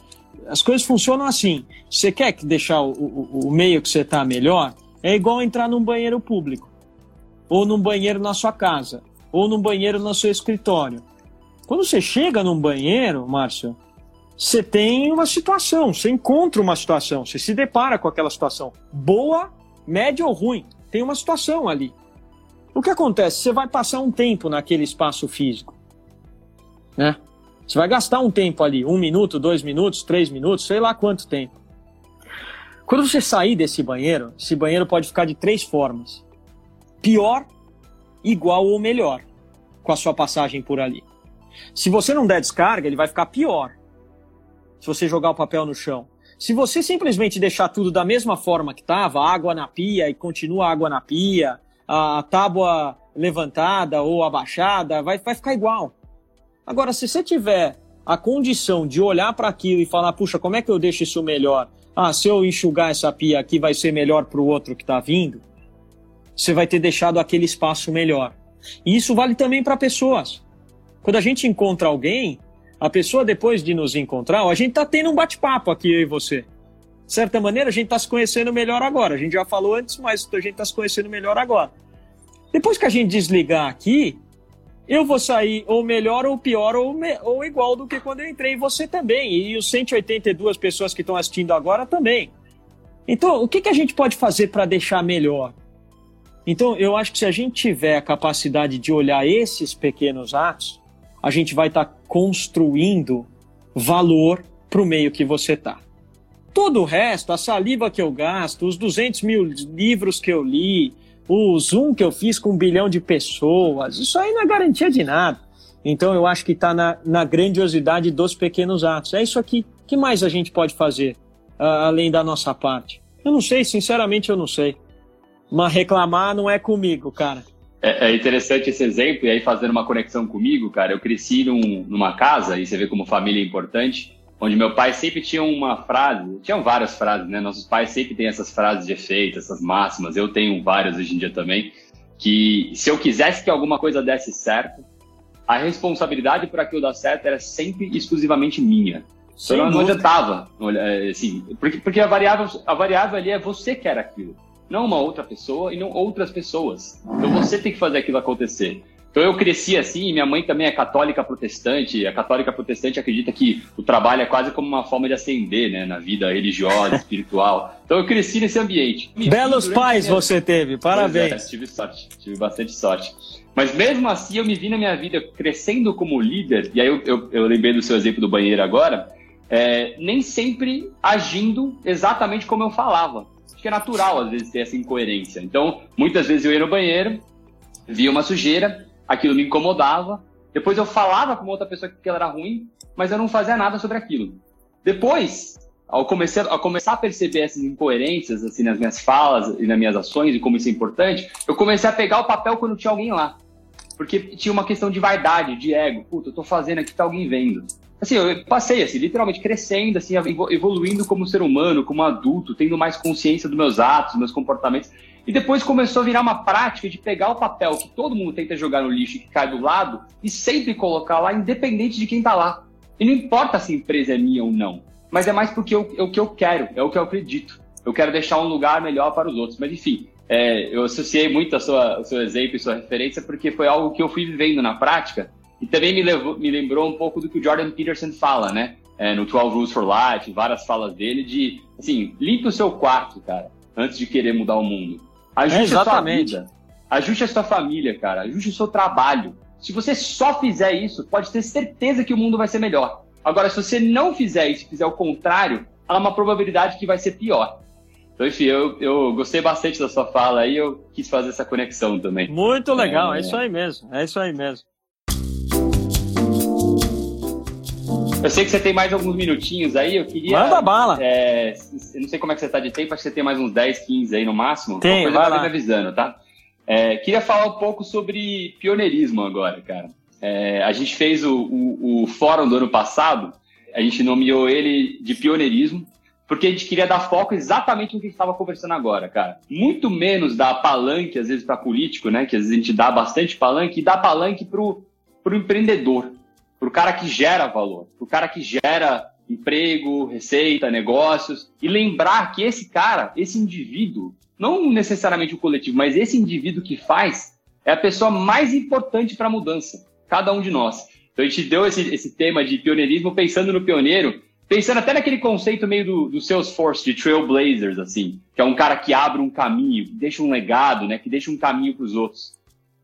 as coisas funcionam assim. Você quer deixar o, o, o meio que você está melhor? É igual entrar num banheiro público ou num banheiro na sua casa ou num banheiro no seu escritório. Quando você chega num banheiro, Márcio, você tem uma situação, você encontra uma situação, você se depara com aquela situação, boa, média ou ruim, tem uma situação ali. O que acontece? Você vai passar um tempo naquele espaço físico, né? Você vai gastar um tempo ali, um minuto, dois minutos, três minutos, sei lá quanto tempo. Quando você sair desse banheiro, esse banheiro pode ficar de três formas: pior, igual ou melhor com a sua passagem por ali. Se você não der descarga, ele vai ficar pior. Se você jogar o papel no chão. Se você simplesmente deixar tudo da mesma forma que estava, água na pia e continua água na pia, a tábua levantada ou abaixada, vai, vai ficar igual. Agora, se você tiver a condição de olhar para aquilo e falar, puxa, como é que eu deixo isso melhor? Ah, se eu enxugar essa pia aqui, vai ser melhor para o outro que está vindo você vai ter deixado aquele espaço melhor. E isso vale também para pessoas. Quando a gente encontra alguém, a pessoa depois de nos encontrar, a gente está tendo um bate-papo aqui, eu e você. De certa maneira, a gente está se conhecendo melhor agora. A gente já falou antes, mas a gente está se conhecendo melhor agora. Depois que a gente desligar aqui, eu vou sair ou melhor ou pior ou, me, ou igual do que quando eu entrei. Você também. E os 182 pessoas que estão assistindo agora também. Então, o que, que a gente pode fazer para deixar melhor? Então, eu acho que se a gente tiver a capacidade de olhar esses pequenos atos, a gente vai estar tá construindo valor para o meio que você está. Todo o resto, a saliva que eu gasto, os 200 mil livros que eu li, o Zoom que eu fiz com um bilhão de pessoas, isso aí não é garantia de nada. Então, eu acho que está na, na, grandiosidade dos pequenos atos. É isso aqui. O que mais a gente pode fazer, uh, além da nossa parte? Eu não sei, sinceramente, eu não sei. Mas reclamar não é comigo, cara. É, é, interessante esse exemplo, e aí fazendo uma conexão comigo, cara, eu cresci num, numa casa, e você vê como família é importante, onde meu pai sempre tinha uma frase, tinham várias frases, né? Nossos pais sempre têm essas frases de efeito, essas máximas, eu tenho várias hoje em dia também, que se eu quisesse que alguma coisa desse certo, a responsabilidade por aquilo dar certo era sempre exclusivamente minha. Sem então não adiantava, assim, porque, porque a, variável, a variável ali é você que era aquilo não uma outra pessoa e não outras pessoas. Então você tem que fazer aquilo acontecer. Então eu cresci assim, minha mãe também é católica protestante. A católica protestante acredita que o trabalho é quase como uma forma de ascender, né, na vida religiosa, [laughs] espiritual. Então eu cresci nesse ambiente. Me Belos pais minha... você teve, parabéns. É, tive sorte, tive bastante sorte. Mas mesmo assim eu me vi na minha vida crescendo como líder, e aí eu, eu, eu lembrei do seu exemplo do banheiro agora, é, nem sempre agindo exatamente como eu falava que é natural, às vezes, ter essa incoerência. Então, muitas vezes eu ia no banheiro, via uma sujeira, aquilo me incomodava, depois eu falava com outra pessoa que aquilo era ruim, mas eu não fazia nada sobre aquilo. Depois, ao começar, ao começar a perceber essas incoerências assim nas minhas falas e nas minhas ações e como isso é importante, eu comecei a pegar o papel quando tinha alguém lá. Porque tinha uma questão de vaidade, de ego. Puta, eu tô fazendo aqui, tá alguém vendo. Assim, eu passei, assim, literalmente crescendo, assim, evoluindo como ser humano, como adulto, tendo mais consciência dos meus atos, dos meus comportamentos. E depois começou a virar uma prática de pegar o papel que todo mundo tenta jogar no lixo e que cai do lado e sempre colocar lá, independente de quem tá lá. E não importa se a empresa é minha ou não, mas é mais porque eu, é o que eu quero, é o que eu acredito. Eu quero deixar um lugar melhor para os outros. Mas enfim, é, eu associei muito a sua, o seu exemplo e sua referência porque foi algo que eu fui vivendo na prática e também me, levou, me lembrou um pouco do que o Jordan Peterson fala, né? É, no 12 Rules for Life, várias falas dele de, assim, limpe o seu quarto, cara, antes de querer mudar o mundo. Ajuste é a sua vida. Ajuste a sua família, cara. Ajuste o seu trabalho. Se você só fizer isso, pode ter certeza que o mundo vai ser melhor. Agora, se você não fizer isso, fizer o contrário, há uma probabilidade que vai ser pior. Então, enfim, eu, eu gostei bastante da sua fala aí, eu quis fazer essa conexão também. Muito legal, é, é isso aí mesmo, é isso aí mesmo. Eu sei que você tem mais alguns minutinhos aí, eu queria. Manda bala! É, eu não sei como é que você está de tempo, acho que você tem mais uns 10, 15 aí no máximo. Tem, vai lá. me avisando, tá? É, queria falar um pouco sobre pioneirismo agora, cara. É, a gente fez o, o, o, fórum do ano passado, a gente nomeou ele de pioneirismo, porque a gente queria dar foco exatamente no que a gente estava conversando agora, cara. Muito menos dar palanque, às vezes, para político, né? Que às vezes a gente dá bastante palanque, e dar palanque para o empreendedor para o cara que gera valor, para o cara que gera emprego, receita, negócios, e lembrar que esse cara, esse indivíduo, não necessariamente o coletivo, mas esse indivíduo que faz, é a pessoa mais importante para a mudança, cada um de nós. Então a gente deu esse, esse tema de pioneirismo pensando no pioneiro, pensando até naquele conceito meio do, do Salesforce, de Trailblazers, assim, que é um cara que abre um caminho, que deixa um legado, né, que deixa um caminho para os outros.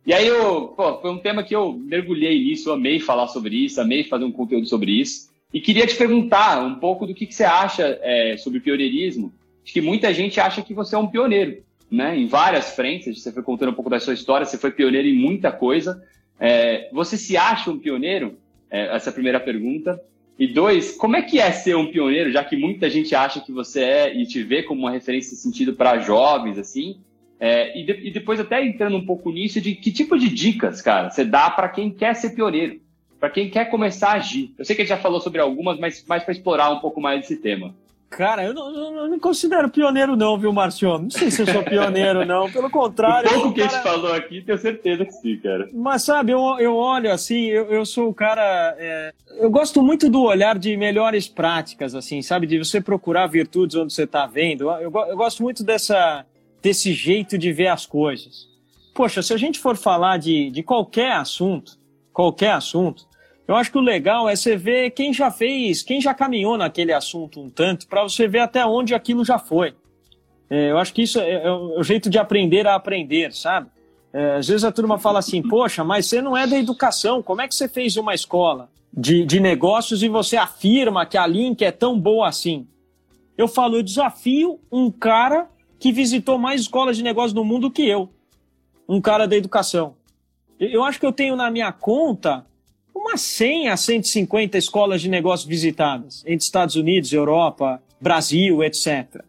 E aí, eu, pô, foi um tema que eu mergulhei nisso, amei falar sobre isso, amei fazer um conteúdo sobre isso. E queria te perguntar um pouco do que, que você acha é, sobre pioneirismo. Acho que muita gente acha que você é um pioneiro, né? Em várias frentes, você foi contando um pouco da sua história, você foi pioneiro em muita coisa. É, você se acha um pioneiro? É, essa é a primeira pergunta. E dois, como é que é ser um pioneiro, já que muita gente acha que você é e te vê como uma referência de sentido para jovens, assim? É, e, de, e, depois até entrando um pouco nisso de que tipo de dicas, cara, você dá para quem quer ser pioneiro, para quem quer começar a agir. Eu sei que a gente já falou sobre algumas, mas mais para explorar um pouco mais esse tema. Cara, eu não, eu não, me considero pioneiro não, viu, Marciano? Não sei se eu sou pioneiro não, pelo contrário... O pouco que cara... a gente falou aqui, tenho certeza que sim, cara. Mas sabe, eu, eu olho assim, eu, eu sou o cara... É... Eu gosto muito do olhar de melhores práticas, assim, sabe? De você procurar virtudes onde você está vendo. Eu, eu gosto muito dessa desse jeito de ver as coisas. Poxa, se a gente for falar de, de qualquer assunto, qualquer assunto, eu acho que o legal é você ver quem já fez, quem já caminhou naquele assunto um tanto, para você ver até onde aquilo já foi. É, eu acho que isso é, é, o jeito de aprender a aprender, sabe? É, às vezes a turma fala assim, poxa, mas você não é da educação, como é que você fez uma escola de, de negócios e você afirma que a Link é tão boa assim? Eu falo, eu desafio um cara que visitou mais escolas de negócios no mundo que eu, um cara da educação. Eu acho que eu tenho na minha conta umas 100 a 150 escolas de negócios visitadas entre Estados Unidos, Europa, Brasil, etc.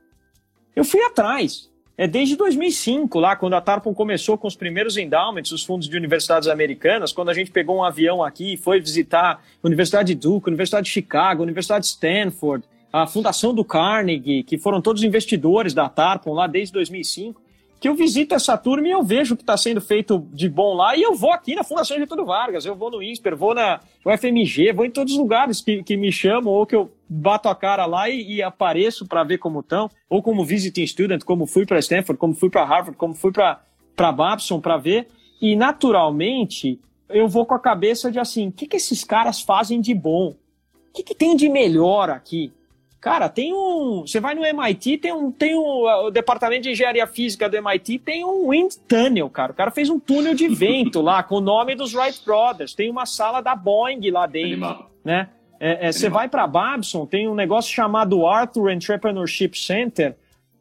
Eu fui atrás. É desde 2005, lá, quando a Tarpon começou com os primeiros endowments, os fundos de universidades americanas, quando a gente pegou um avião aqui e foi visitar a Universidade de Duke, a Universidade de Chicago, a Universidade de Stanford, a Fundação do Carnegie, que foram todos investidores da Tarpon lá desde 2005, que eu visito essa turma e eu vejo o que está sendo feito de bom lá e eu vou aqui na Fundação Getúlio Vargas, eu vou no INSPER, vou na UFMG, vou em todos os lugares que, que me chamam ou que eu bato a cara lá e, e apareço para ver como estão, ou como visiting student, como fui para Stanford, como fui para Harvard, como fui para Babson para ver. E naturalmente eu vou com a cabeça de assim, o que, que esses caras fazem de bom? O que, que tem de melhor aqui? Cara, tem um. Você vai no MIT, tem um. Tem um, o departamento de engenharia física do MIT tem um wind tunnel, cara. O cara fez um túnel de vento lá com o nome dos Wright Brothers. Tem uma sala da Boeing lá dentro. Animal. Né? É, é, você vai para Babson, tem um negócio chamado Arthur Entrepreneurship Center,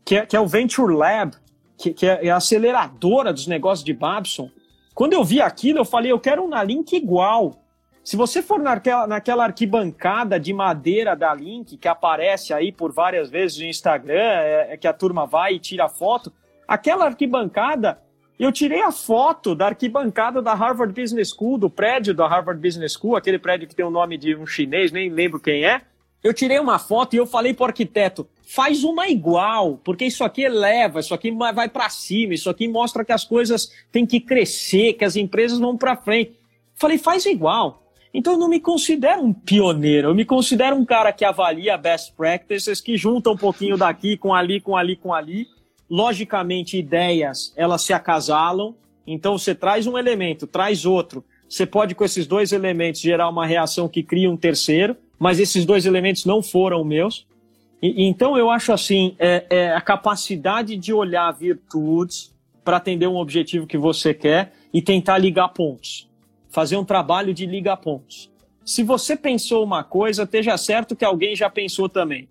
que é, que é o Venture Lab, que, que é, é a aceleradora dos negócios de Babson. Quando eu vi aquilo, eu falei, eu quero um Nalink igual. Se você for naquela, naquela arquibancada de madeira da Link, que aparece aí por várias vezes no Instagram, é, é que a turma vai e tira foto, aquela arquibancada, eu tirei a foto da arquibancada da Harvard Business School, do prédio da Harvard Business School, aquele prédio que tem o nome de um chinês, nem lembro quem é. Eu tirei uma foto e eu falei o arquiteto, faz uma igual, porque isso aqui eleva, isso aqui vai para cima, isso aqui mostra que as coisas têm que crescer, que as empresas vão para frente. Falei, faz igual. Então eu não me considero um pioneiro, eu me considero um cara que avalia best practices, que junta um pouquinho daqui com ali, com ali, com ali. Logicamente, ideias, elas se acasalam. Então você traz um elemento, traz outro. Você pode, com esses dois elementos, gerar uma reação que cria um terceiro, mas esses dois elementos não foram meus. E, então eu acho assim, é, é a capacidade de olhar virtudes para atender um objetivo que você quer e tentar ligar pontos fazer um trabalho de liga pontos. Se você pensou uma coisa, esteja certo que alguém já pensou também.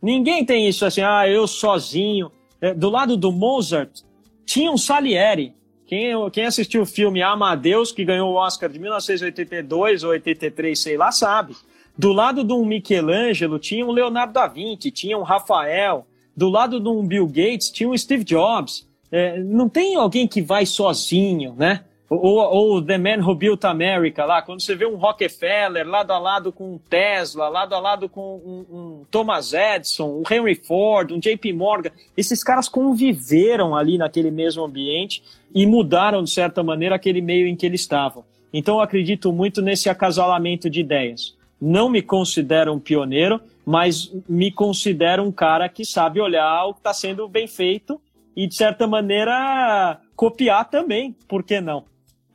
Ninguém tem isso assim, ah, eu sozinho. É, do lado do Mozart, tinha um Salieri. Quem, quem assistiu o filme Amadeus, que ganhou o Oscar de 1982 ou 83, sei lá, sabe. Do lado de um Michelangelo, tinha um Leonardo da Vinci, tinha um Rafael. Do lado de um Bill Gates, tinha um Steve Jobs. É, não tem alguém que vai sozinho, né? Ou, ou The Man Who Built America, lá, quando você vê um Rockefeller lado a lado com um Tesla, lado a lado com um, um Thomas Edison, um Henry Ford, um JP Morgan, esses caras conviveram ali naquele mesmo ambiente e mudaram, de certa maneira, aquele meio em que eles estavam. Então, eu acredito muito nesse acasalamento de ideias. Não me considero um pioneiro, mas me considero um cara que sabe olhar o que está sendo bem feito e, de certa maneira, copiar também, por que não?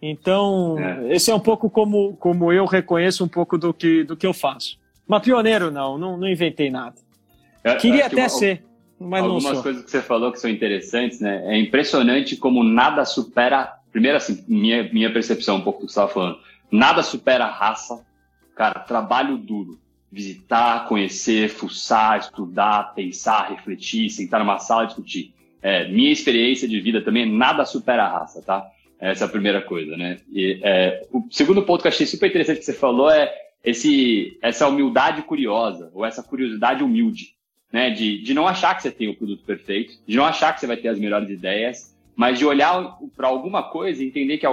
Então, é. esse é um pouco como, como eu reconheço um pouco do que, do que eu faço. Mas pioneiro não, não, não inventei nada. É, Queria até uma, ser, mas não Algumas coisas que você falou que são interessantes, né? É impressionante como nada supera... Primeiro, assim, minha, minha percepção um pouco do que você estava falando. Nada supera a raça. Cara, trabalho duro. Visitar, conhecer, fuçar, estudar, pensar, refletir, sentar numa sala e discutir. É, minha experiência de vida também, nada supera a raça, tá? Essa é a primeira coisa, né? E, é, o segundo ponto que eu achei super interessante que você falou é esse, essa humildade curiosa, ou essa curiosidade humilde, né? De, de não achar que você tem o produto perfeito, de não achar que você vai ter as melhores ideias, mas de olhar para alguma coisa e entender que,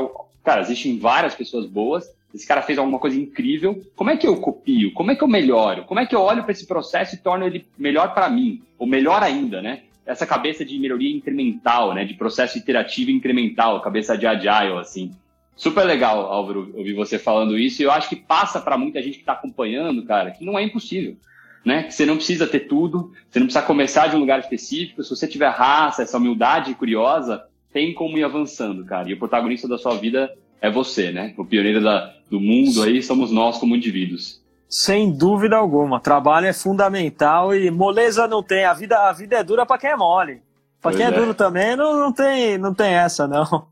cara, existem várias pessoas boas, esse cara fez alguma coisa incrível, como é que eu copio? Como é que eu melhoro? Como é que eu olho para esse processo e torno ele melhor para mim? Ou melhor ainda, né? Essa cabeça de melhoria incremental, né? De processo iterativo incremental, cabeça de agile, assim. Super legal, Álvaro, ouvir você falando isso. E eu acho que passa para muita gente que está acompanhando, cara, que não é impossível. Né? Que você não precisa ter tudo, você não precisa começar de um lugar específico. Se você tiver raça, essa humildade curiosa, tem como ir avançando, cara. E o protagonista da sua vida é você, né? O pioneiro da, do mundo aí somos nós como indivíduos. Sem dúvida alguma. Trabalho é fundamental e moleza não tem. A vida, a vida é dura para quem é mole. Para quem é, é, duro também, não, não, tem, não tem essa, não.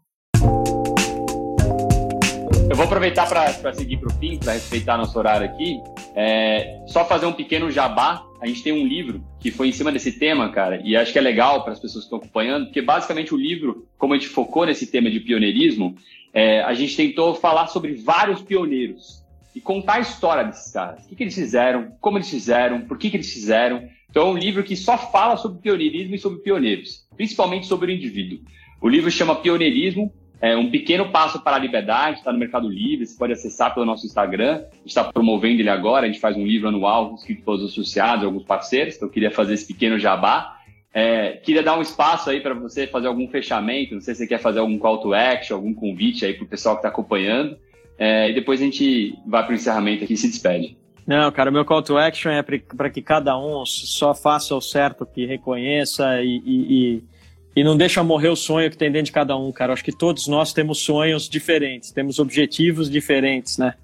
Eu vou aproveitar para seguir para o fim, para respeitar nosso horário aqui. É, só fazer um pequeno jabá. A gente tem um livro que foi em cima desse tema, cara, e acho que é legal para as pessoas que estão acompanhando, porque basicamente o livro, como a gente focou nesse tema de pioneirismo, é, a gente tentou falar sobre vários pioneiros e contar a história desses caras. O que, que eles fizeram, como eles fizeram, por que, que eles fizeram. Então é um livro que só fala sobre pioneirismo e sobre pioneiros, principalmente sobre o indivíduo. O livro chama Pioneirismo, é um pequeno passo para a liberdade, está no Mercado Livre, você pode acessar pelo nosso Instagram, está promovendo ele agora, a gente faz um livro anual escrito pelos associados, alguns parceiros, então eu queria fazer esse pequeno jabá. É, queria dar um espaço aí para você fazer algum fechamento, não sei se você quer fazer algum call to action, algum convite aí para o pessoal que está acompanhando. É, e depois a gente vai para o encerramento aqui e se despede. Não, cara, meu call to action é para que cada um só faça o certo, que reconheça e, e, e, e não deixa morrer o sonho que tem dentro de cada um, cara. acho que todos nós temos sonhos diferentes, temos objetivos diferentes, né?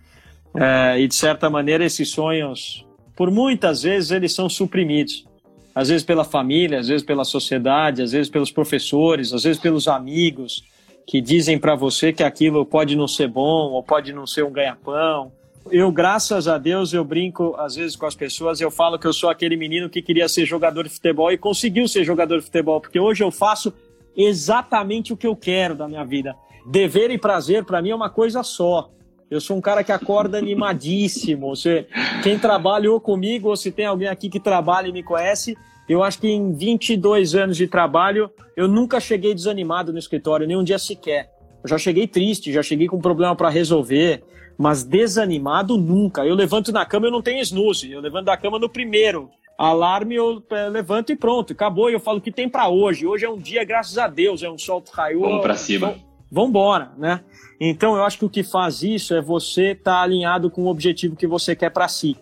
É, e de certa maneira esses sonhos, por muitas vezes, eles são suprimidos. Às vezes pela família, às vezes pela sociedade, às vezes pelos professores, às vezes pelos amigos, que dizem para você que aquilo pode não ser bom ou pode não ser um ganha-pão. Eu, graças a Deus, eu brinco às vezes com as pessoas, eu falo que eu sou aquele menino que queria ser jogador de futebol e conseguiu ser jogador de futebol, porque hoje eu faço exatamente o que eu quero da minha vida. Dever e prazer para mim é uma coisa só. Eu sou um cara que acorda animadíssimo. Você, quem trabalhou comigo, ou se tem alguém aqui que trabalha e me conhece, eu acho que em 22 anos de trabalho, eu nunca cheguei desanimado no escritório, nem um dia sequer. Eu já cheguei triste, já cheguei com um problema para resolver, mas desanimado nunca. Eu levanto na cama, eu não tenho snooze. Eu levanto da cama no primeiro alarme, eu é, levanto e pronto, acabou. E eu falo o que tem para hoje. Hoje é um dia, graças a Deus, é um sol que raiou. Vamos para cima. Vamos embora, né? Então eu acho que o que faz isso é você estar tá alinhado com o objetivo que você quer para si.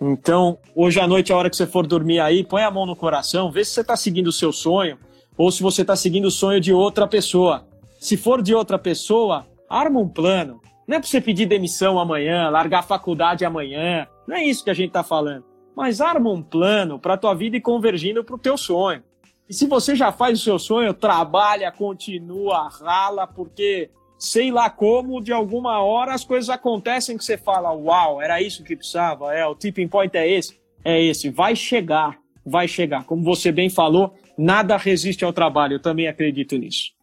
Então, hoje à noite, a hora que você for dormir aí, põe a mão no coração, vê se você está seguindo o seu sonho ou se você está seguindo o sonho de outra pessoa. Se for de outra pessoa, arma um plano. Não é para você pedir demissão amanhã, largar a faculdade amanhã. Não é isso que a gente está falando. Mas arma um plano para a tua vida ir convergindo para o teu sonho. E se você já faz o seu sonho, trabalha, continua, rala, porque sei lá como, de alguma hora as coisas acontecem que você fala, uau, era isso que precisava, é, o tipping point é esse, é esse, vai chegar, vai chegar. Como você bem falou, nada resiste ao trabalho, eu também acredito nisso.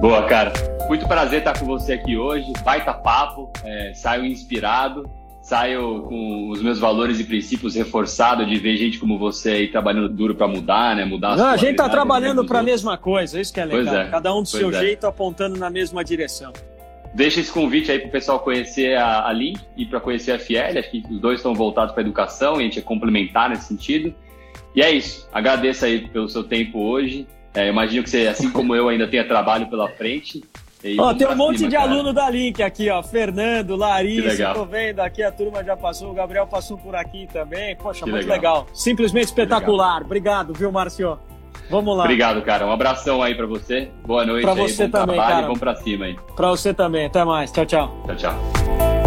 Boa, cara. Muito prazer estar com você aqui hoje. Baita papo, é, saio inspirado saio com os meus valores e princípios reforçados de ver gente como você aí trabalhando duro para mudar, né? Mudar Não, a gente tá trabalhando para a mesma coisa, isso que é legal. É, Cada um do seu é. jeito apontando na mesma direção. Deixa esse convite aí para o pessoal conhecer a, a Link e para conhecer a Fiel. Acho que os dois estão voltados para a educação e a gente é complementar nesse sentido. E é isso. Agradeço aí pelo seu tempo hoje. É, imagino que você, assim como eu, ainda tenha trabalho pela frente. Ó, tem um monte cima, de cara. aluno da Link aqui, ó. Fernando, Larissa, tô vendo aqui, a turma já passou, o Gabriel passou por aqui também. Poxa, que muito legal. legal. Simplesmente espetacular. Legal. Obrigado, viu, Márcio? Vamos lá. Obrigado, cara. Um abração aí para você. Boa noite. Pra você aí, também, trabalho, cara. Vamos pra cima aí. Pra você também. Até mais. Tchau, tchau. Tchau, tchau.